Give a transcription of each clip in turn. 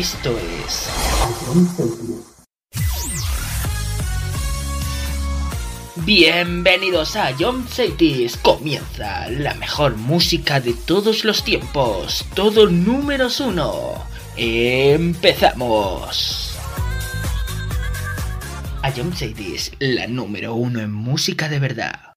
Esto es... Bienvenidos a John Cities. Comienza la mejor música de todos los tiempos. Todo números uno. Empezamos. A John Cities, la número uno en música de verdad.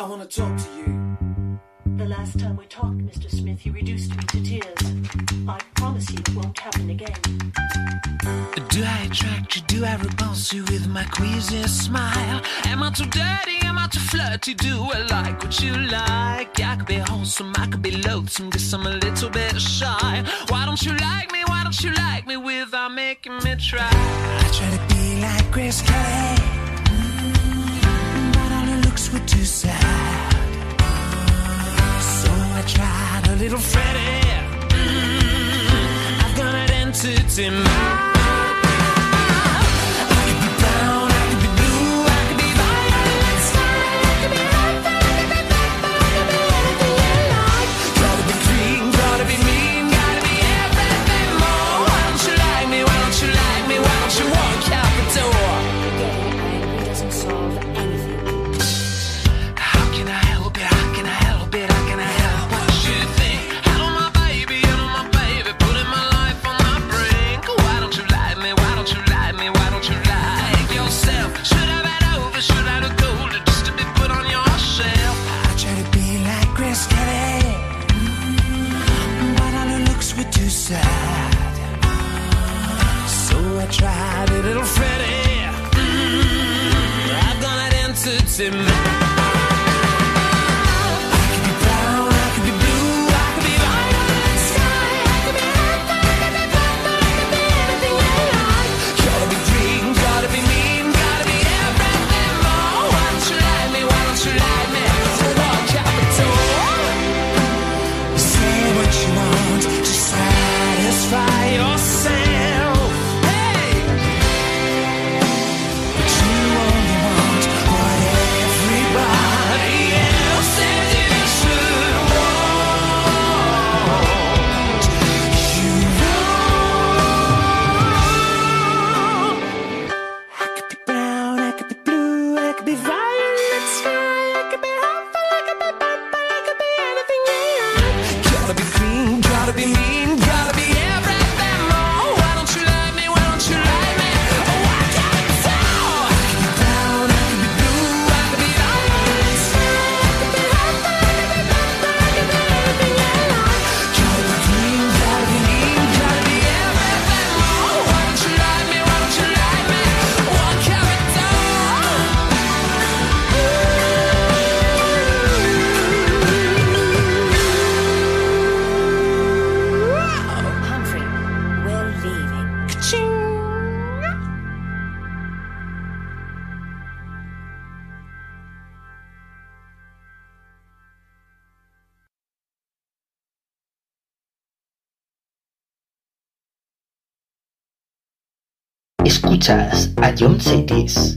I wanna talk to you. The last time we talked, Mr. Smith, you reduced me to tears. I promise you it won't happen again. Do I attract you? Do I repulse you with my queasy smile? Am I too dirty? Am I too flirty? Do I like what you like? I could be wholesome, I could be loathsome, guess I'm a Escuchas a John Cetis.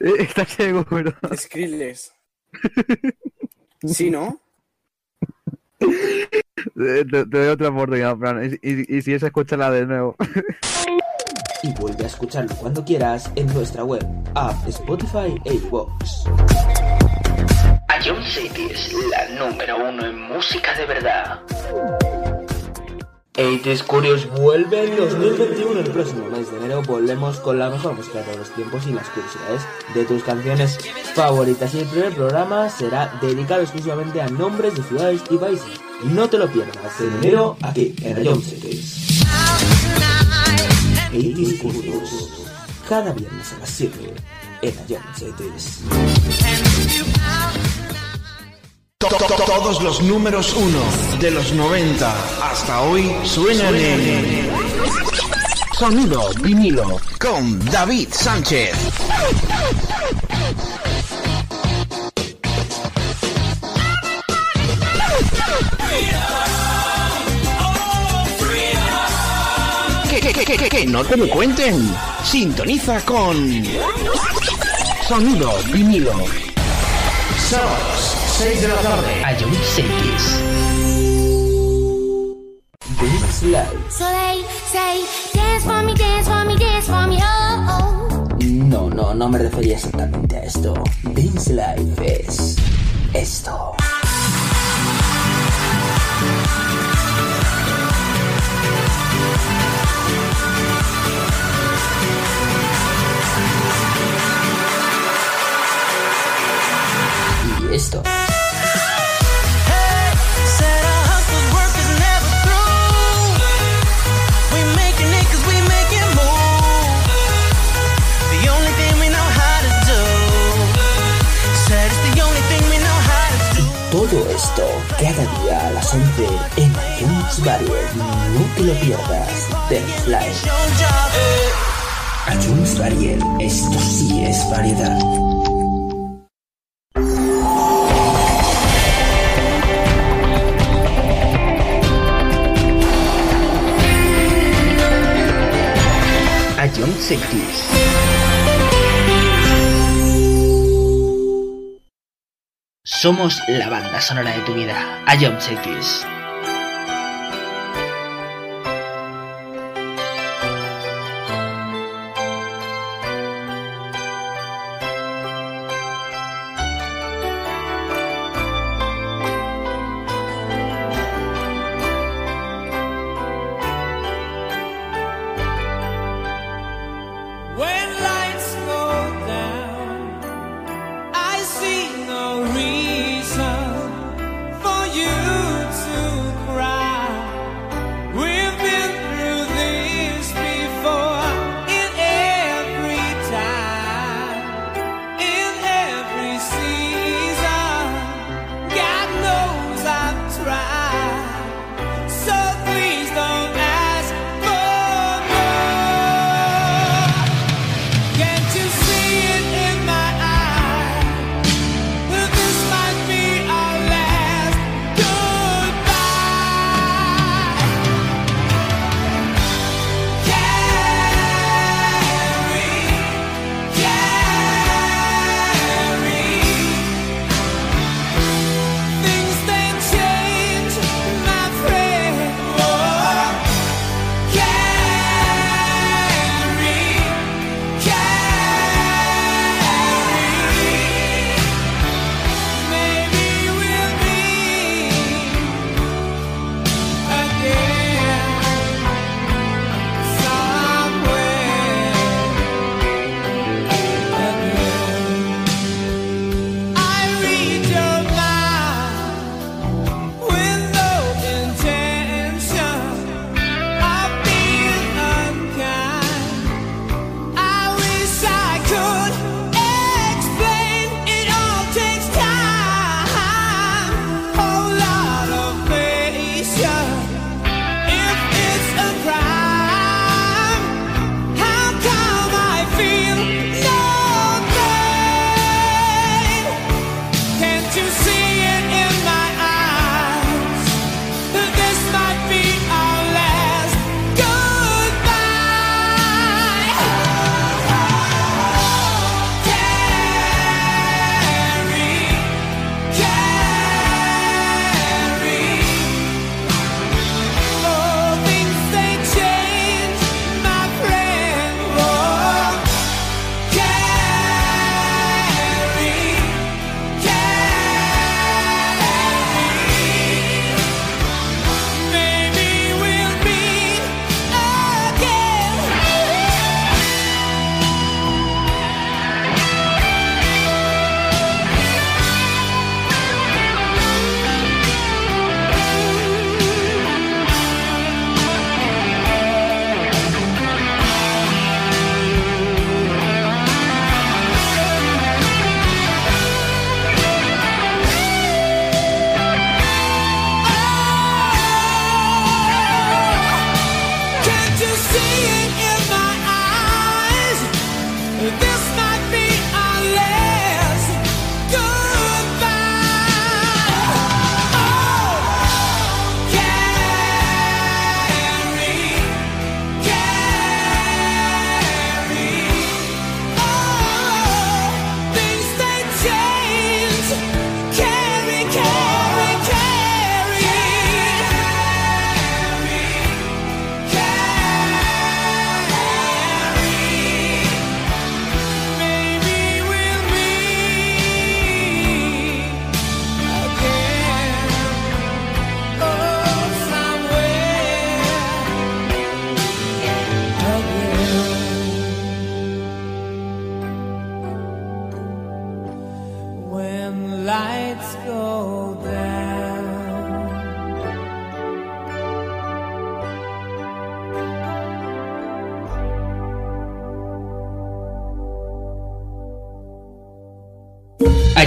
Eh, está ciego, pero. Skrillex. ¿Sí, no? Eh, te, doy otra oportunidad, Fran. Y, y, si es, escúchala de nuevo. y vuelve a escucharlo cuando quieras en nuestra web, app, Spotify e iVoox. Ion City la número uno en música de verdad. 80s Curious vuelve en 2021. El próximo mes de enero volvemos con la mejor música de todos los tiempos y las curiosidades de tus canciones favoritas. Y el primer programa será dedicado exclusivamente a nombres de ciudades y países. No te lo pierdas. En enero, aquí, en Rayón Cities. 80s Curious. Cada viernes a las 7 en Rayón Cities. To- to- to- Todos los números uno de los 90 hasta hoy suenan en Sonido vinilo con David Sánchez. Que, que, que, que, que, no te lo cuenten. Sintoniza con Sonido vinilo. Sábados, 6 de la tarde. Ayun Cities. This Life. So they say, dance for me, dance for me, dance for me, oh, oh. No, no, no me refería exactamente a esto. Dance Life es esto. Y esto. Esto cada día a las 11 en iTunes Variety. No te lo pierdas. Your job. iTunes Variety. Esto sí es variedad. Somos la banda sonora de tu vida. Cities. When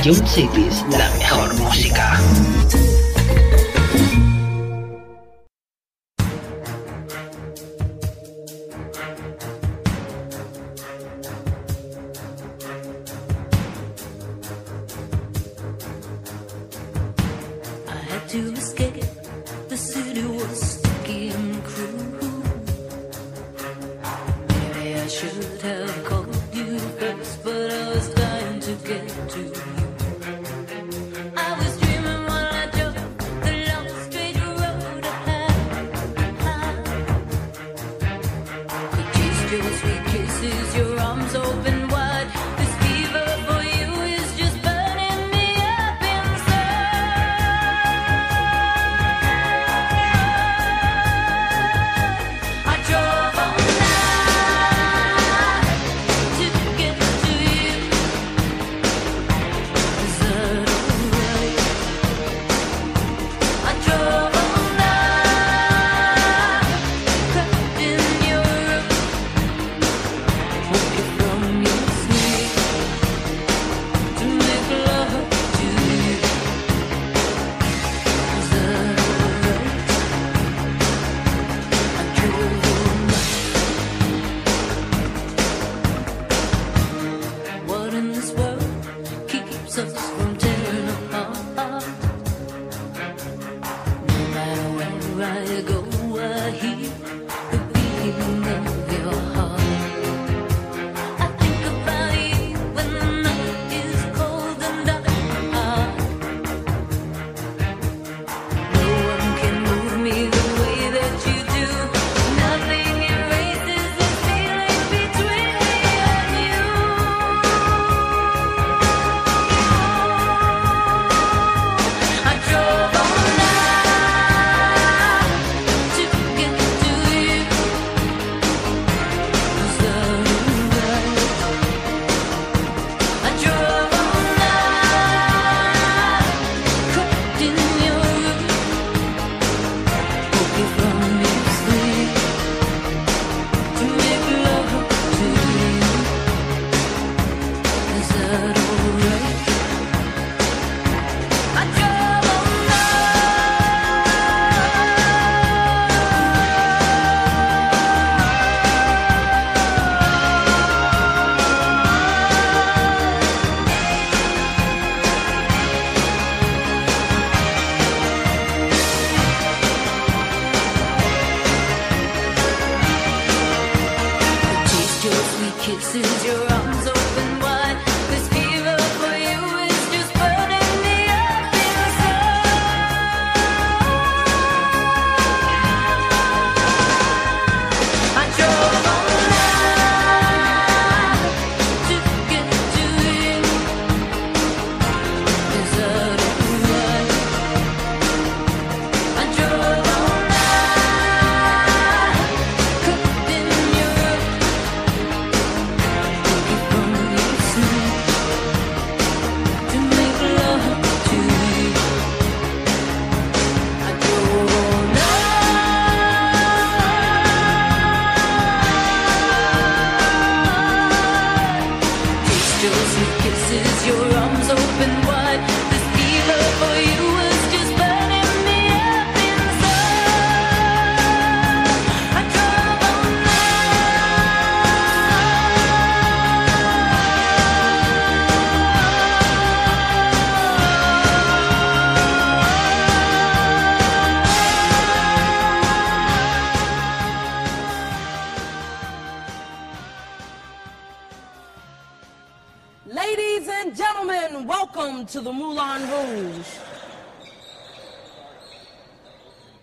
Radio Cities, la kisses, your arms open.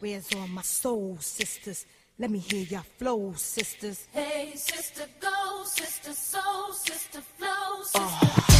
Where's all my soul, sisters? Let me hear your flow, sisters. Hey, sister, go, sister, soul, sister, flow, uh. sister. Oh.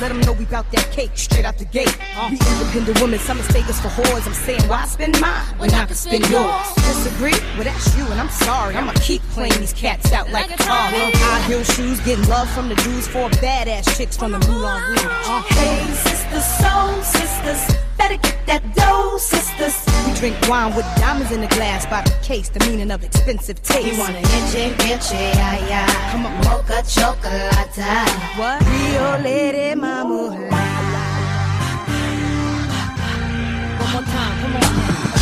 Let them know we bout that cake straight out the gate. We independent women, some mistake us for whores. I'm saying, why spend mine when I can spend yours? Disagree? Well, that's you, and I'm sorry. I'ma keep playing these cats out like a car. High heel shoes, getting love from the Jews, four badass chicks from the Moulin Rouge. Hey, sisters, soul sisters, better get that dough, sisters. we drink wine with diamonds in the glass by the case, the meaning of expensive taste. You want an inche, inche, ay, ay. Come on, Mocha chocolate. What? Rio Lady Mama. One more time, come on.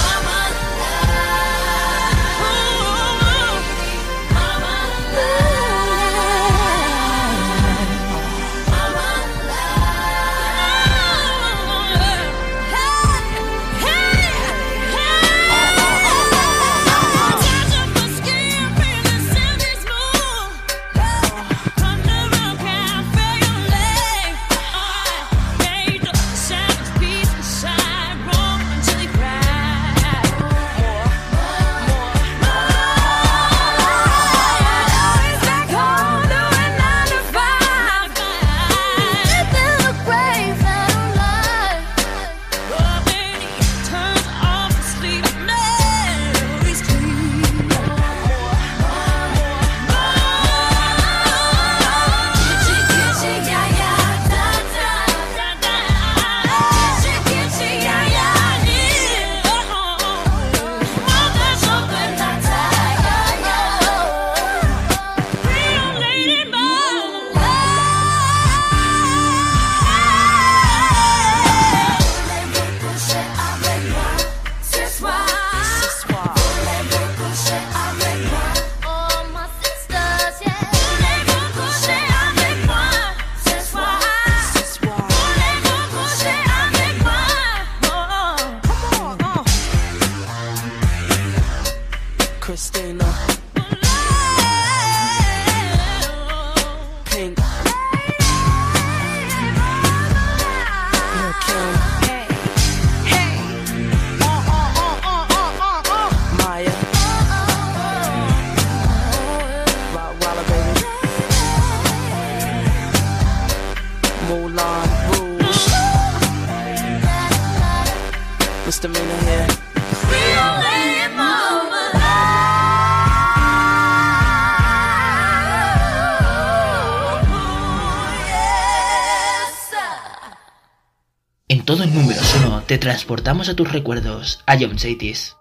Te transportamos a tus recuerdos, a John Cities.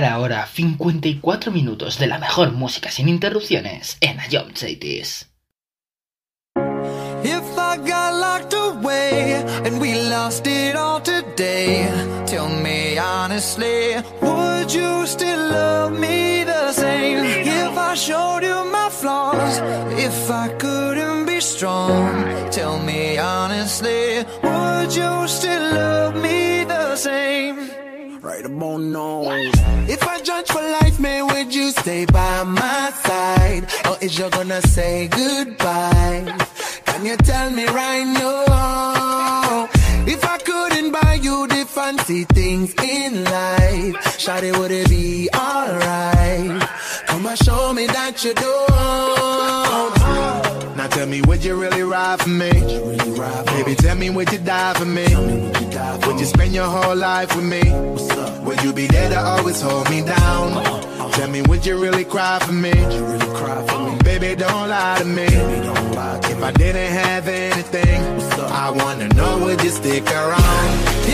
Cada hora 54 minutos de la mejor música sin interrupciones en Ion Cities. If I got locked away and we lost it all today, tell me honestly, would you still love me the same? If I showed you my flaws, if I couldn't be strong, tell me honestly, would you still love me the same? Right about now. Stay by my side? Or is you gonna say goodbye? Can you tell me right now? If I couldn't buy you the fancy things in life, Shawty, would it be alright? Come and show me that you don't. Now tell me, would you really ride for me? Baby, tell me, would you die for me? Would you spend your whole life with me? Would you be there to always hold me down? Tell me, would you really cry for me? Really cry for me? Baby, don't lie to me. If I didn't have anything, I wanna know, would you stick around?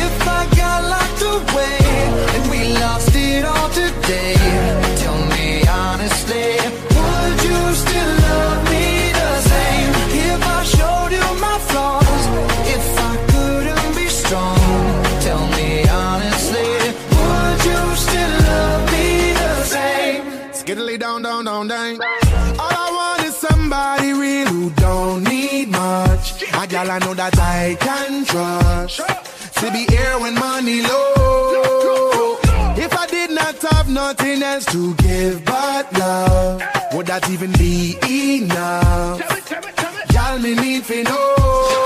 If I got locked away and we lost it all today, down, down. All I want is somebody real who don't need much. A gal I know that I can trust. To be here when money low. If I did not have nothing else to give but love, would that even be enough? Y'all me need to know.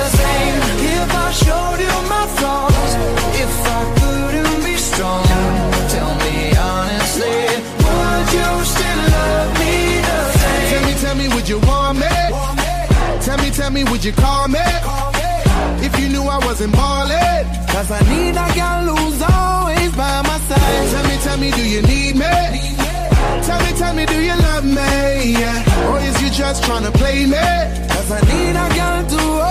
me, would you call me? call me? If you knew I wasn't ballin'. Cause I need, I got lose always by my side. Tell me, tell me, do you need me? need me? Tell me, tell me, do you love me? Yeah. Or is you just trying to play me? Cause I need, I got to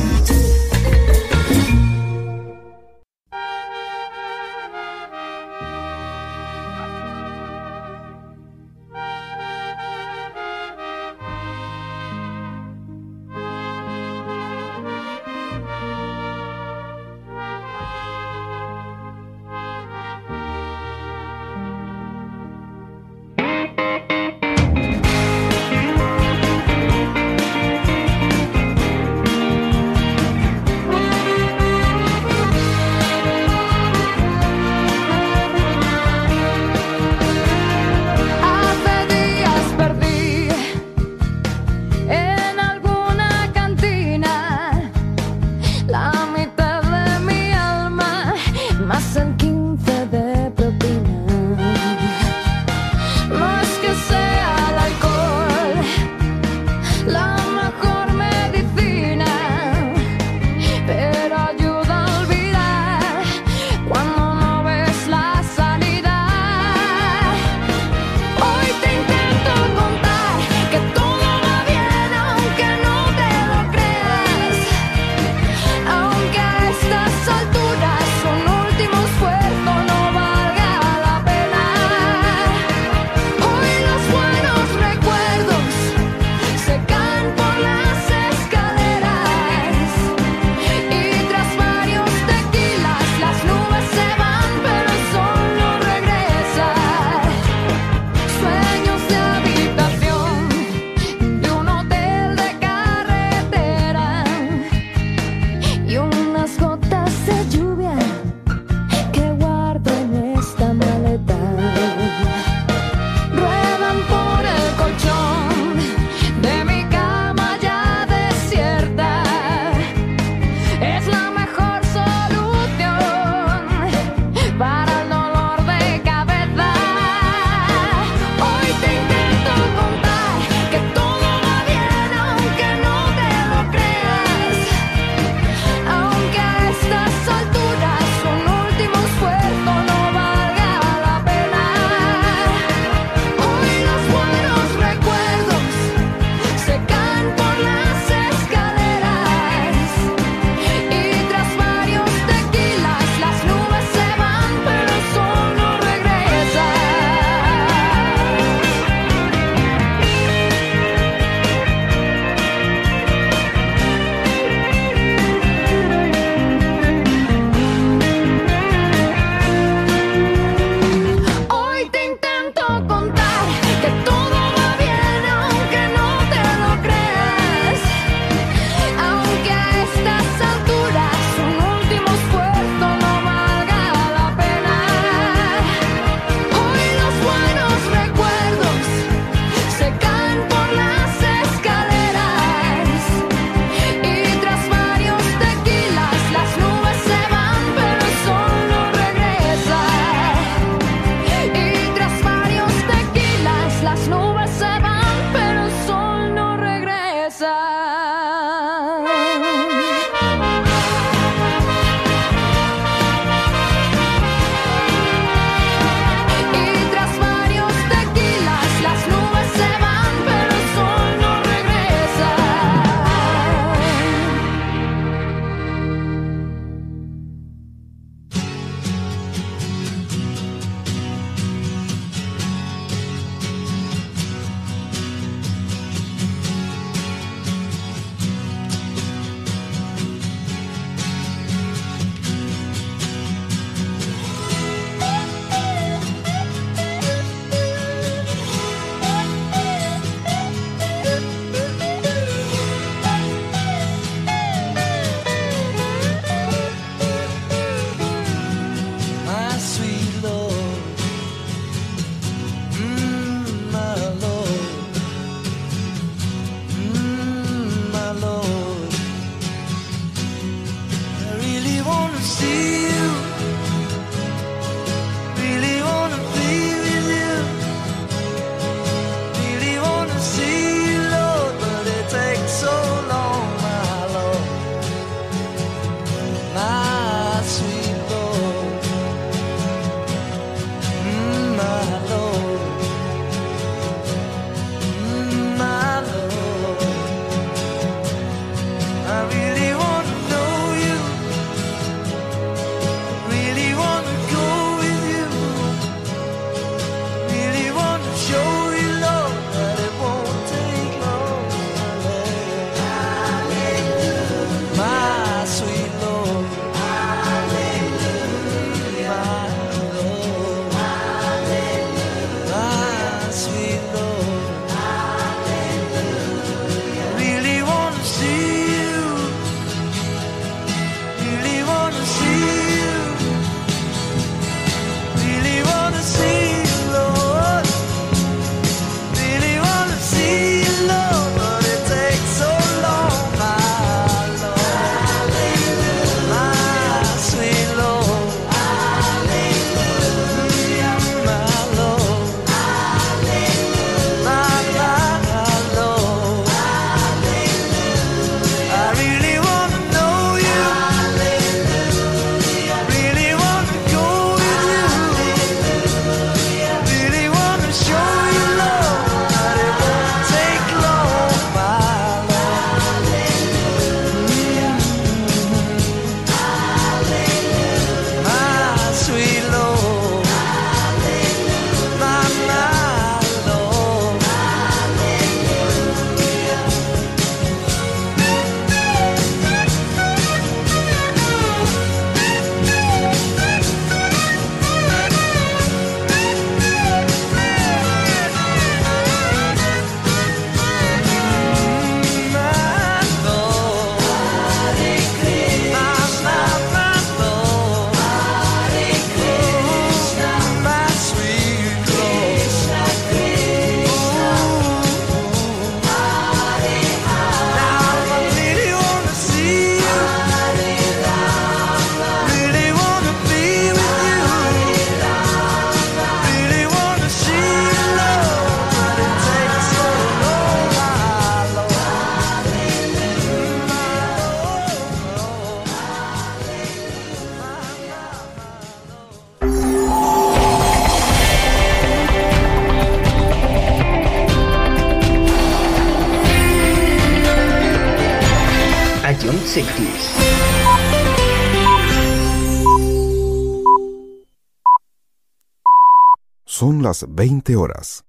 20 horas.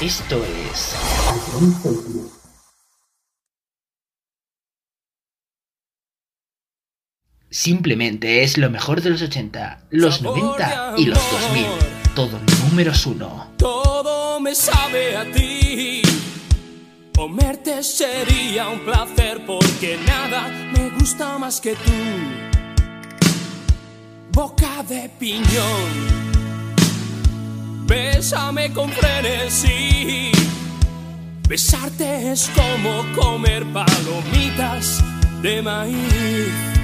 Esto es... Simplemente es lo mejor de los 80, los 90 y los 2000. Todo números uno. Todo me sabe a ti. Comerte sería un placer porque nada me gusta más que tú. Boca de piñón bésame con frenesí. Besarte es como comer palomitas de maíz.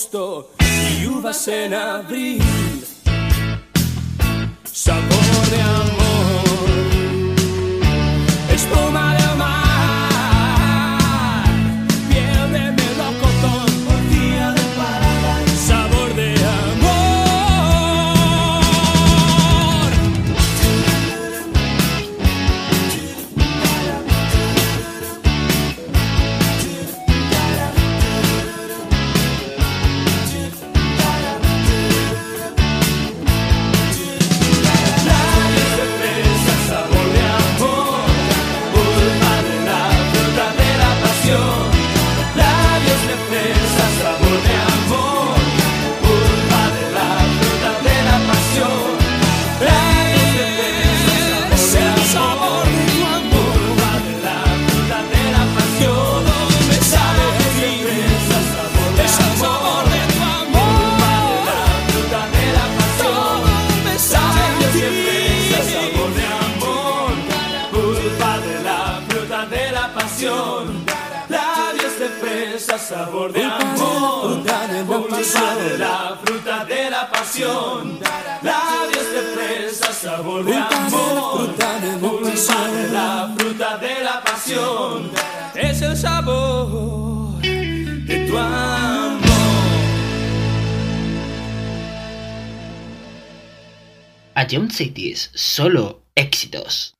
agosto y uvas en abril. Sabor de amor, espuma de sabor de amor, de la fruta de la pasión, labios de fresa, sabor de amor, de la fruta de la pasión, es el sabor de tu amor. A John Cities, solo éxitos.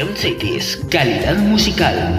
John Cities, calidad musical.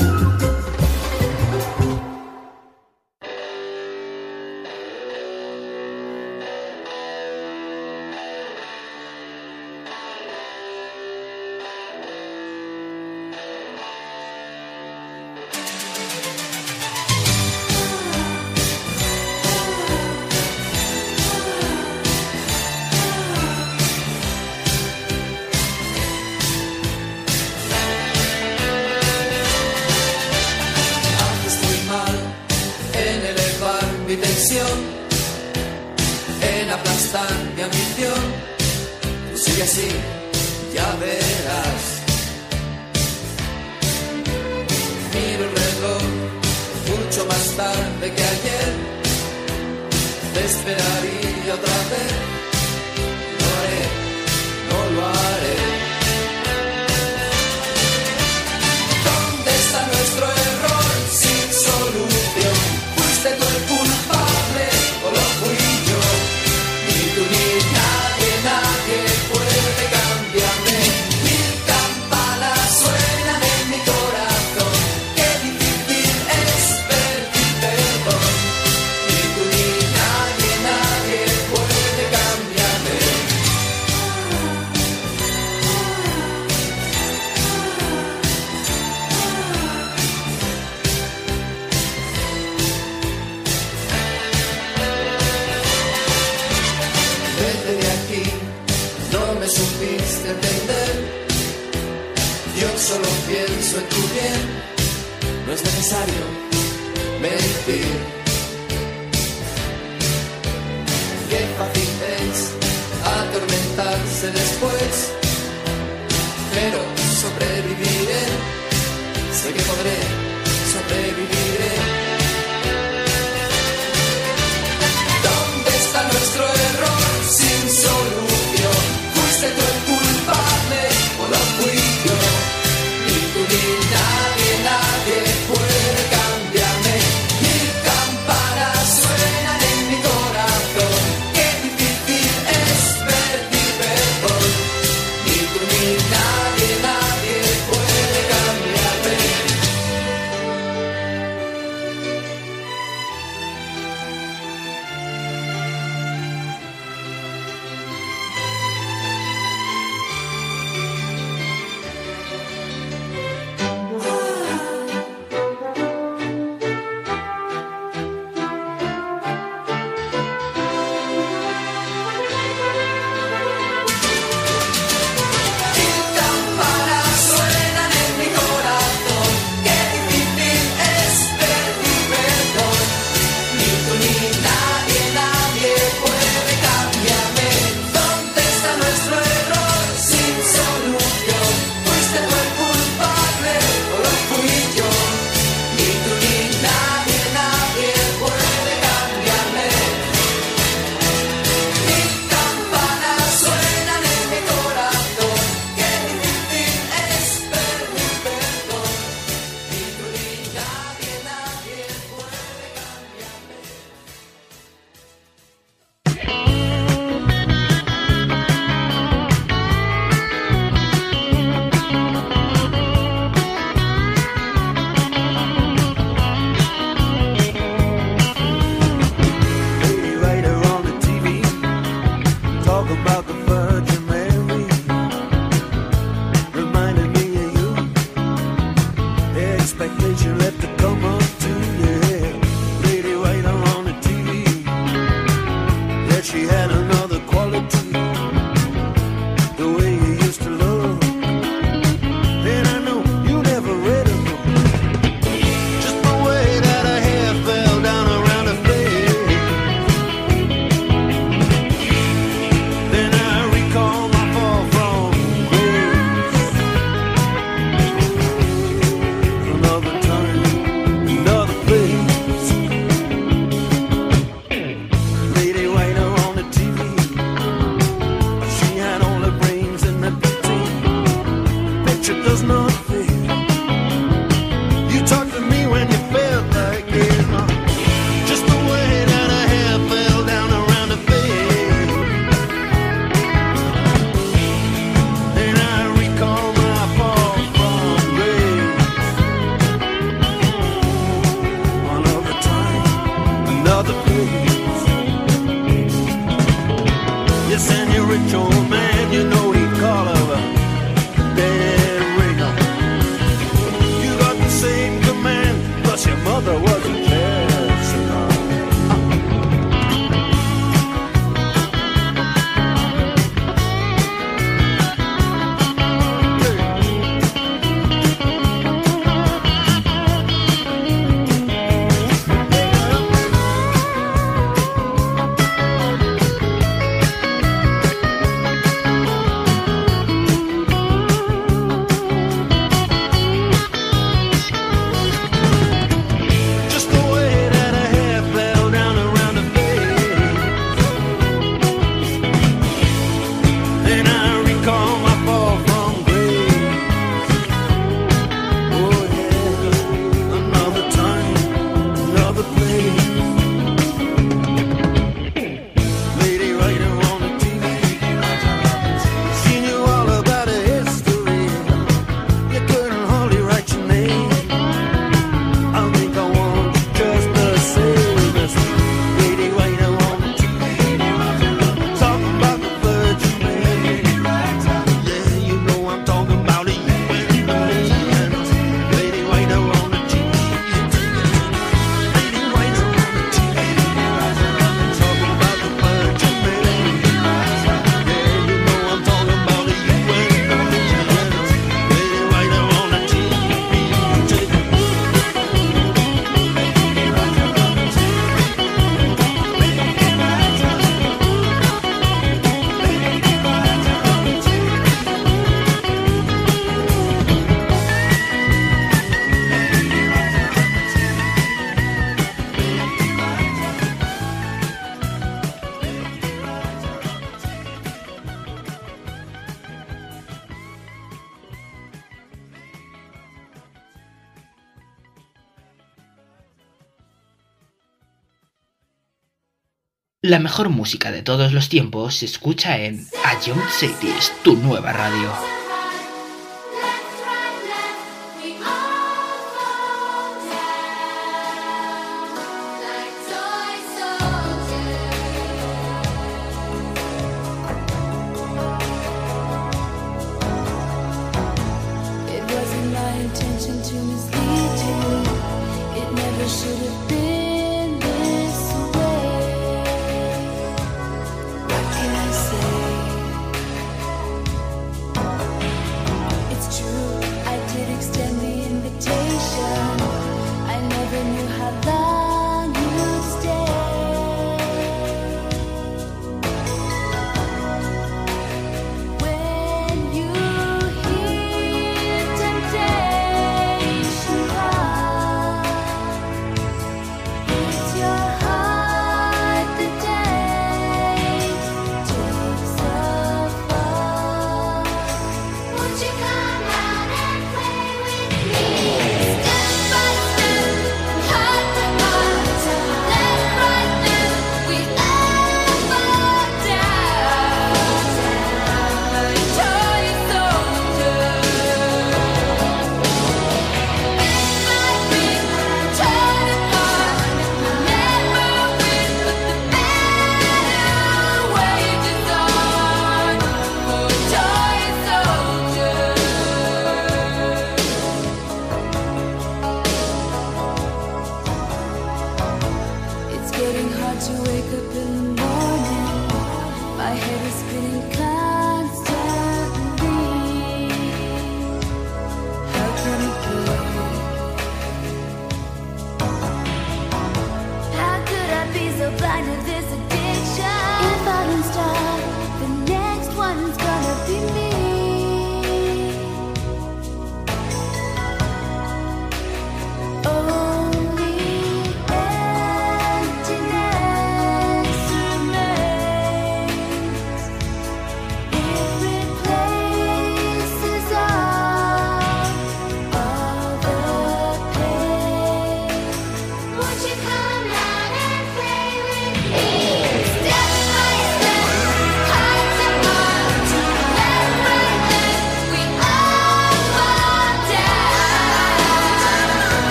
La mejor música de todos los tiempos se escucha en A Young City, tu nueva radio.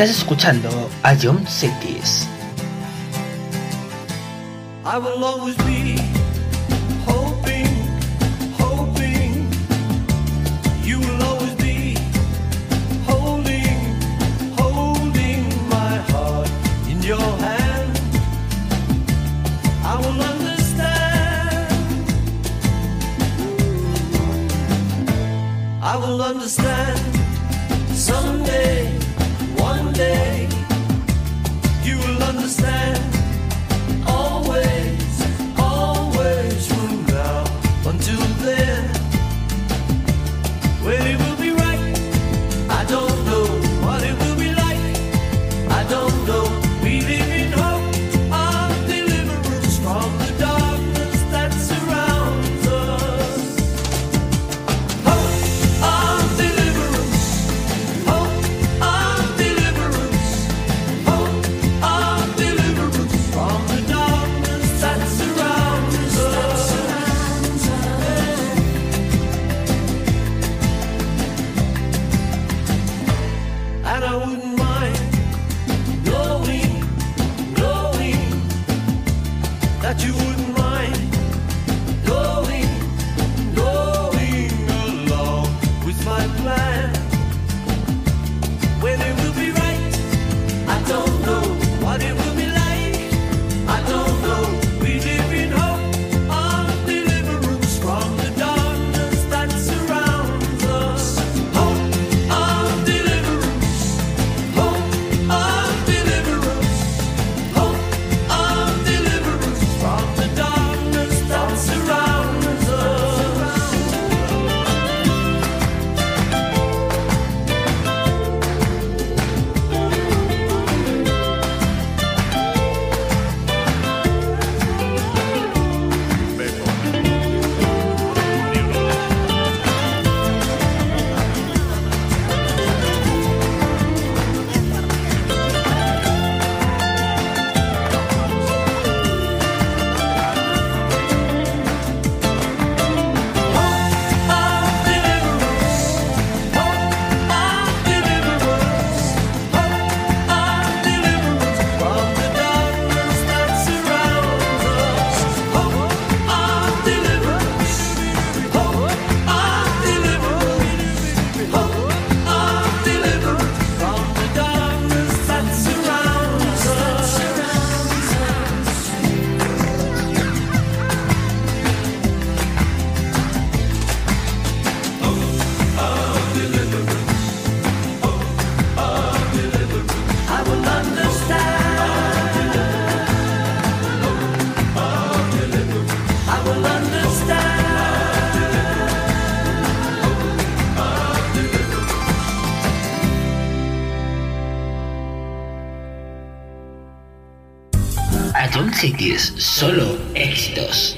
Estás escuchando a John Cities. I will always be hoping, hoping you will always be holding, holding my heart in your hand. I will understand. I will understand someday you will understand. solo éxitos.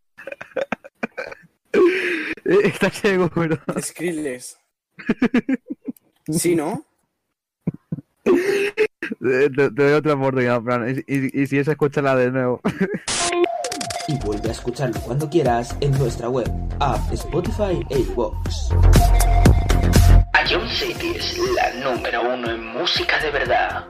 ¿Estás seguro? Skrillex. ¿Sí, no? Te, te- te doy otra oportunidad, Fran. Y, y- y si es, escúchala de nuevo. Y vuelve a escucharlo cuando quieras en nuestra web, app, Spotify e iVoox. Ion City es la número uno en música de verdad.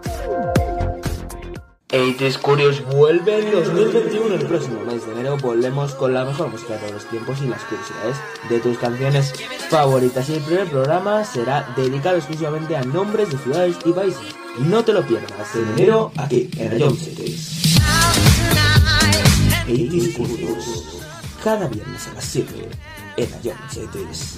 80s Curious vuelve en 2021. El próximo mes de enero volvemos con la mejor música de todos los tiempos y las curiosidades de tus canciones favoritas. Y el primer programa será dedicado exclusivamente a nombres de ciudades y países. No te lo pierdas en enero aquí en Ion Cities. 80s Curious. Cada viernes a las 7 en Cities.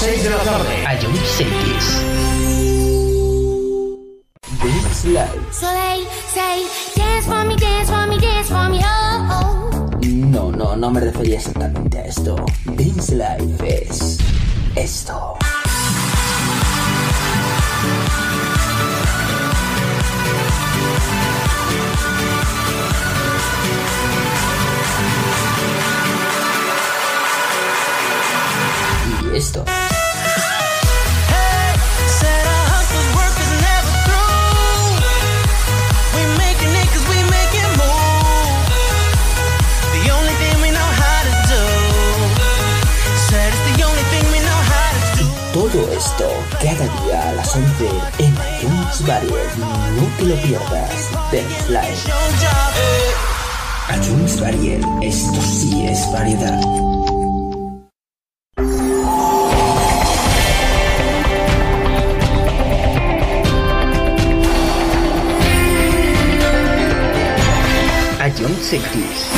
6 de la tarde. Ion Cities. Dance Live. So they say, dance for me, dance for me, dance for me, oh, oh. No, no, no me refería exactamente a esto. Dance Life es esto. Y esto. Todo esto cada día a las 11 en iTunes Barrier. No te lo pierdas. Dance Live. iTunes Barrier. Esto sí es variedad. Ion Cities.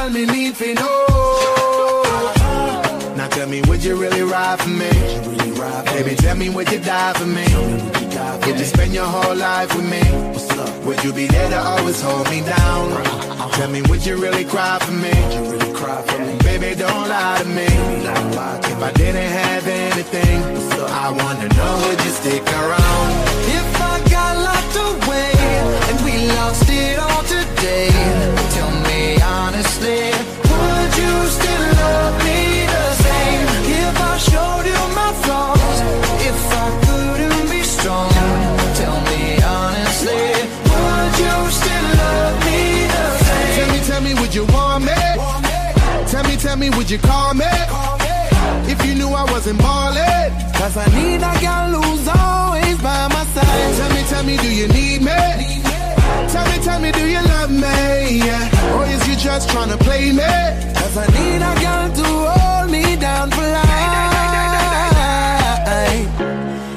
Gal me need to know. Now tell me, would you really ride for me? Baby, tell me, would you die for me? Would you spend your whole life with me? Would you be there to always hold me down? Tell me, would you really cry for me? Baby, don't lie to me. If I didn't have anything, I wanna know, would you stick around? Lost it all today, tell me honestly, would you still love me the same? If I showed you my flaws, if I couldn't be strong, tell me honestly, would you still love me the same? Tell me, tell me, would you want me? Tell me, tell me, would you call me? If you knew I wasn't ballin'. Cause I need a girl who's always by my side. Tell me, tell me, do you need me? Tell me, tell me, do you love me? Yeah. Or is you just tryna play me? Cause I need a girl to hold me down for life.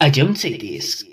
I don't say this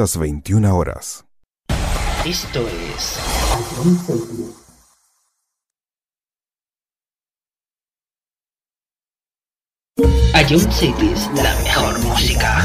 las 21 horas. Esto es... A City la mejor música.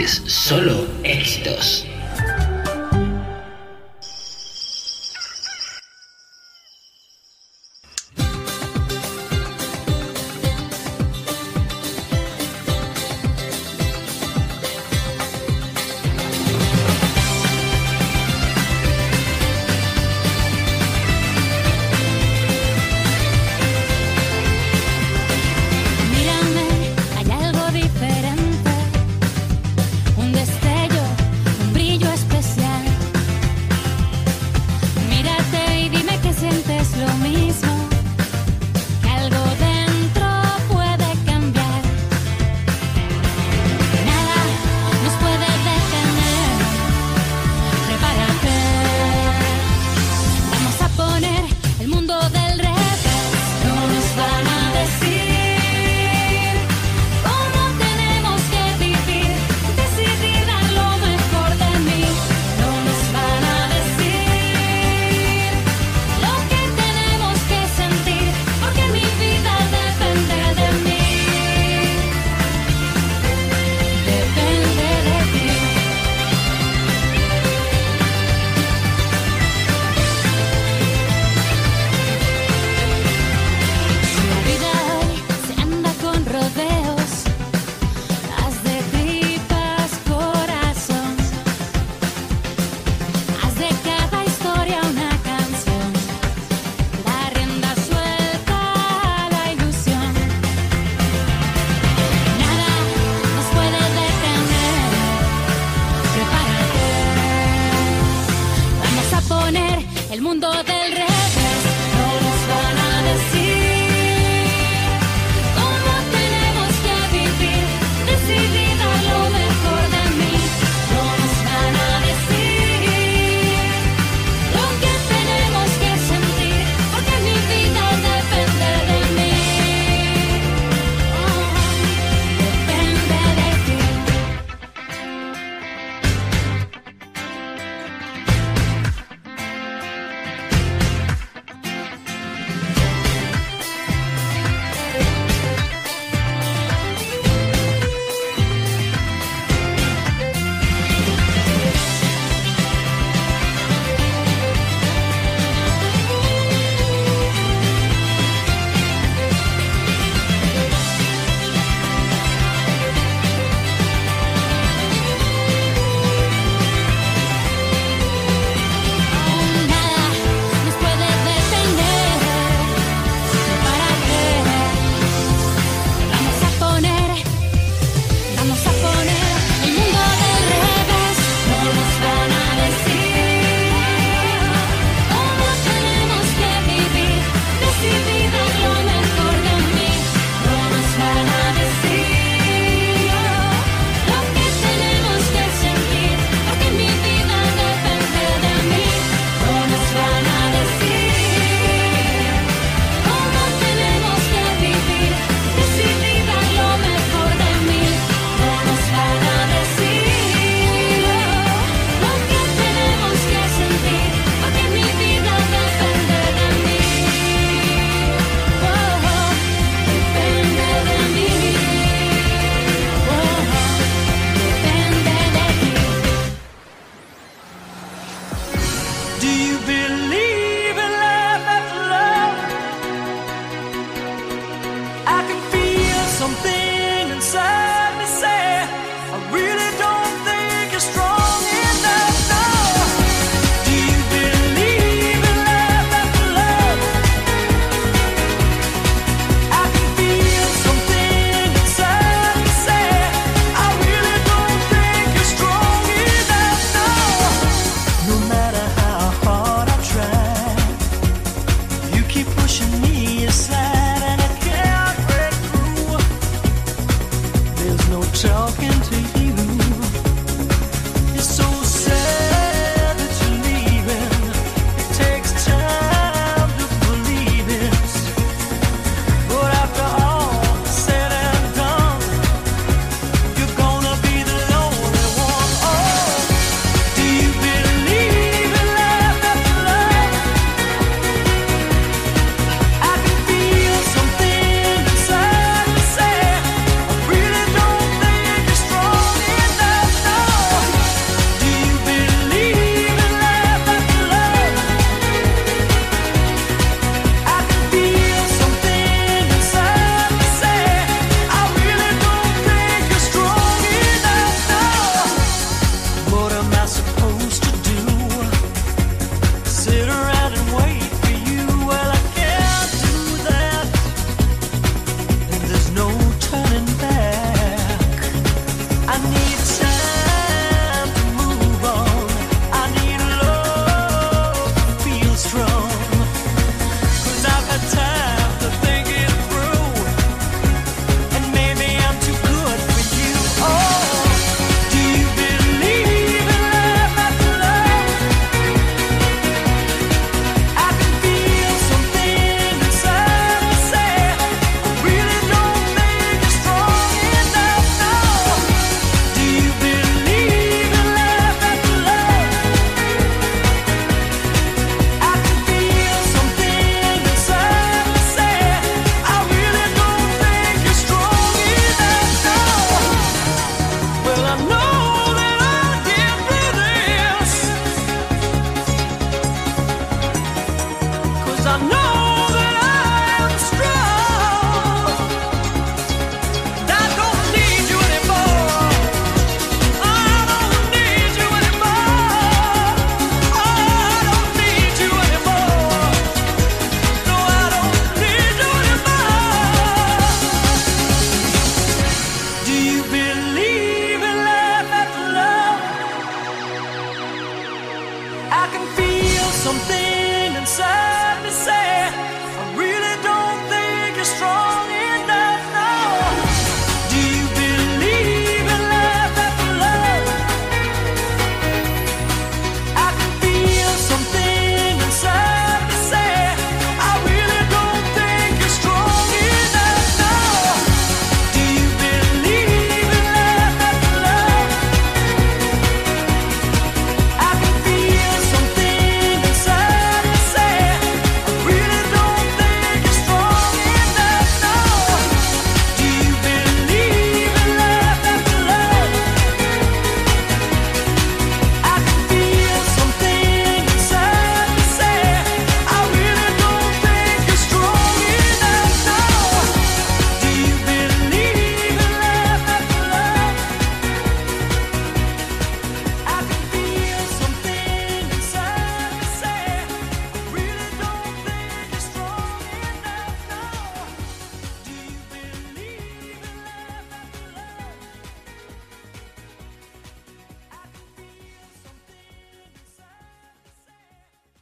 Solo éxitos.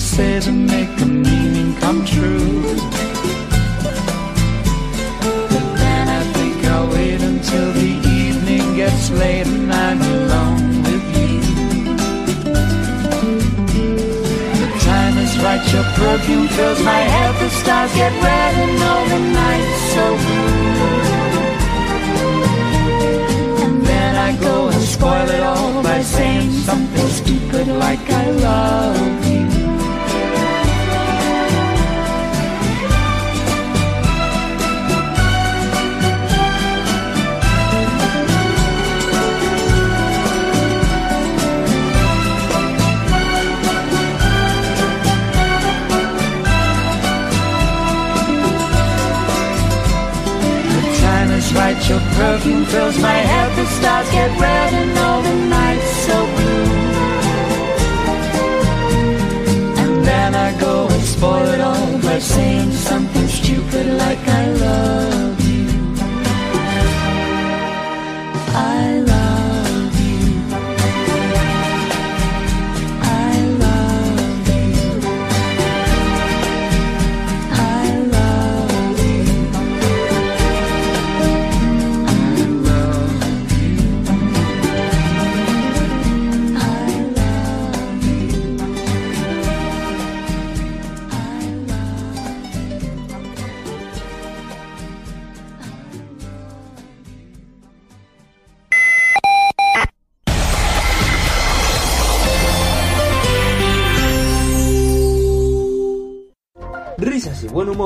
say to make the meaning come true. But then I think I'll wait until the evening gets late and I'm alone with you. The time is right, your perfume fills my head, the stars get red and all the night's so blue. And then I go and spoil it all by saying something stupid like I love your perfume fills my head, the stars get red and all the night's so blue. And then I go and spoil it all by saying something stupid like I love you. I love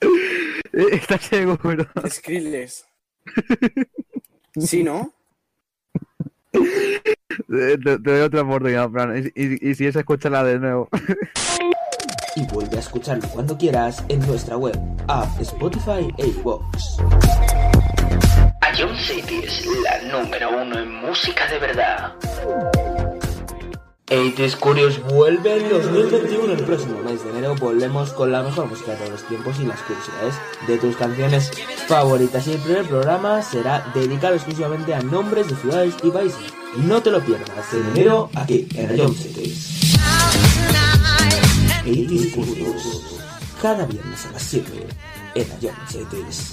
¿Estás seguro? Skrillex. Sí, ¿no? Te, te doy otra oportunidad, Fran. Y, y- y si es, escúchala de nuevo. Y vuelve a escucharlo cuando quieras en nuestra web, app, Spotify e iVoox. A Young Cities, la número uno en música de verdad. 80s Curious vuelve en 2021. El próximo mes de enero volvemos con la mejor música de todos los tiempos y las curiosidades de tus canciones favoritas. Y el primer programa será dedicado exclusivamente a nombres de ciudades y países. No te lo pierdas en enero aquí en Rayon Cities. 80s Curious. Cada viernes a las 7 en Rayon Cities.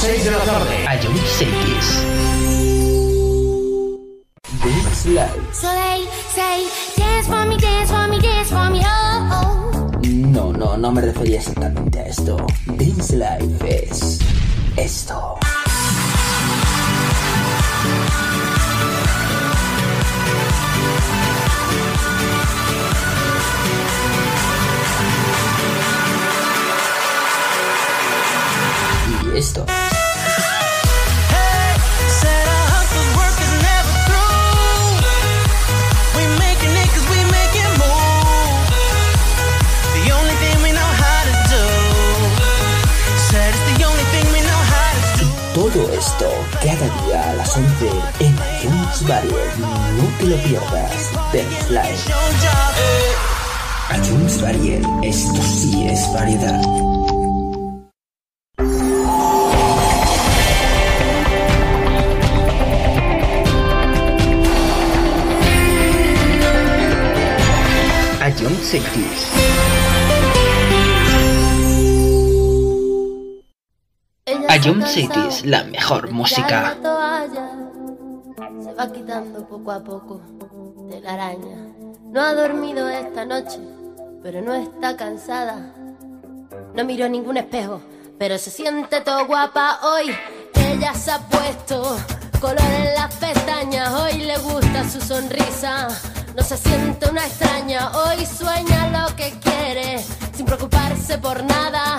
6 de la tarde. A Young Cities. Dance Live. So they say, dance for me, dance for me, dance for me, oh, oh. No, no, no, me refería exactamente a esto. Dance Life es esto. Y esto. Esto cada día a las 11 en iTunes Barrier. No te lo pierdas. Live. iTunes Barrier. Esto sí es variedad. iTunes Cities. iTunes Cities, la mejor música. Se va quitando poco a poco de la araña. No ha dormido esta noche, pero no está cansada. No miró ningún espejo, pero se siente todo guapa hoy. Ella se ha puesto color en las pestañas, hoy le gusta su sonrisa. No se siente una extraña, hoy sueña lo que quiere, sin preocuparse por nada.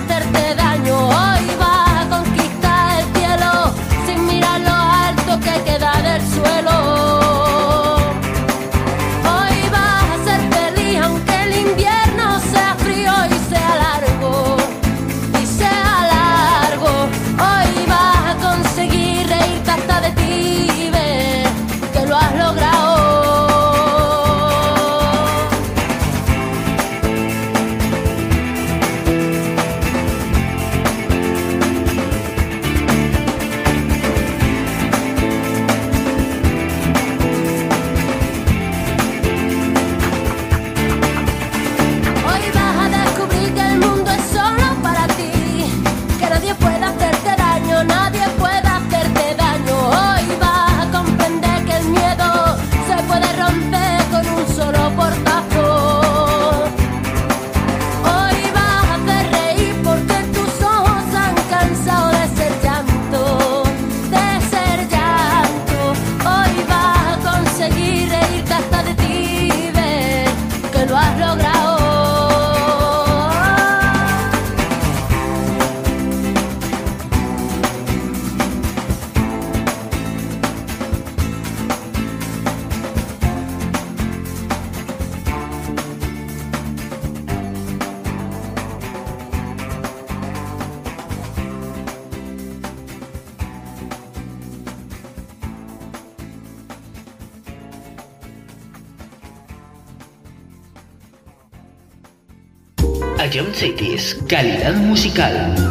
calidad musical.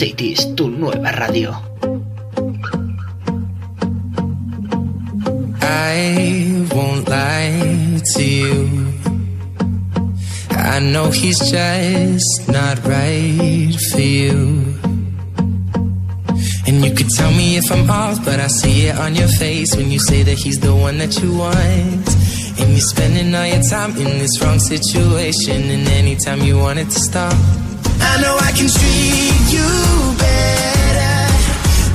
Cities, tu nueva radio. I won't lie to you. I know he's just not right for you. And you could tell me if I'm off, but I see it on your face when you say that he's the one that you want. And you're spending all your time in this wrong situation, and anytime you want it to stop. I know I can treat you better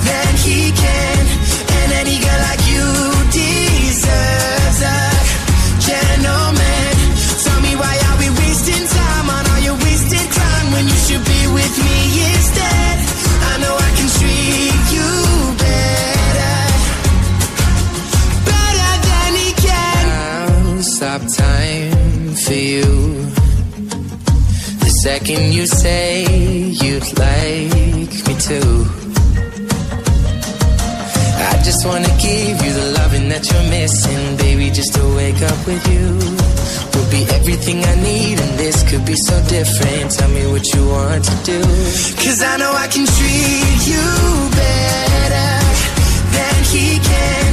than he can, second you say you'd like me to. I just wanna give you the loving that you're missing, baby. Just to wake up with you will be everything I need, and this could be so different. Tell me what you want to do, cause I know I can treat you better than he can,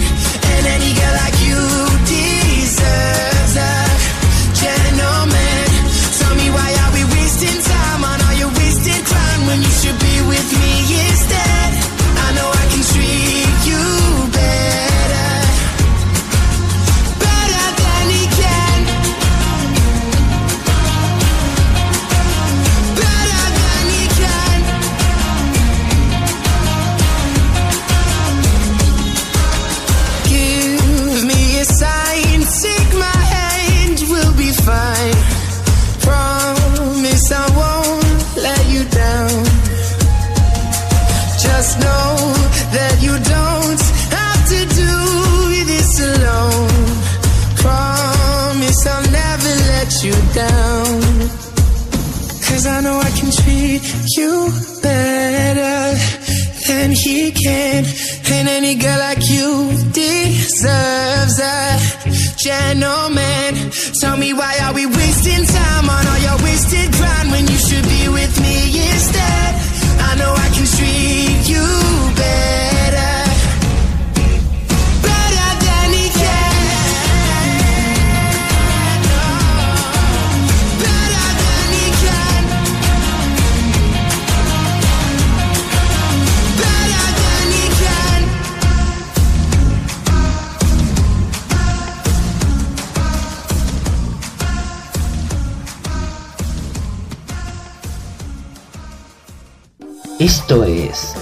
and any girl like you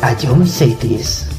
a John Cities.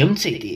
don't say.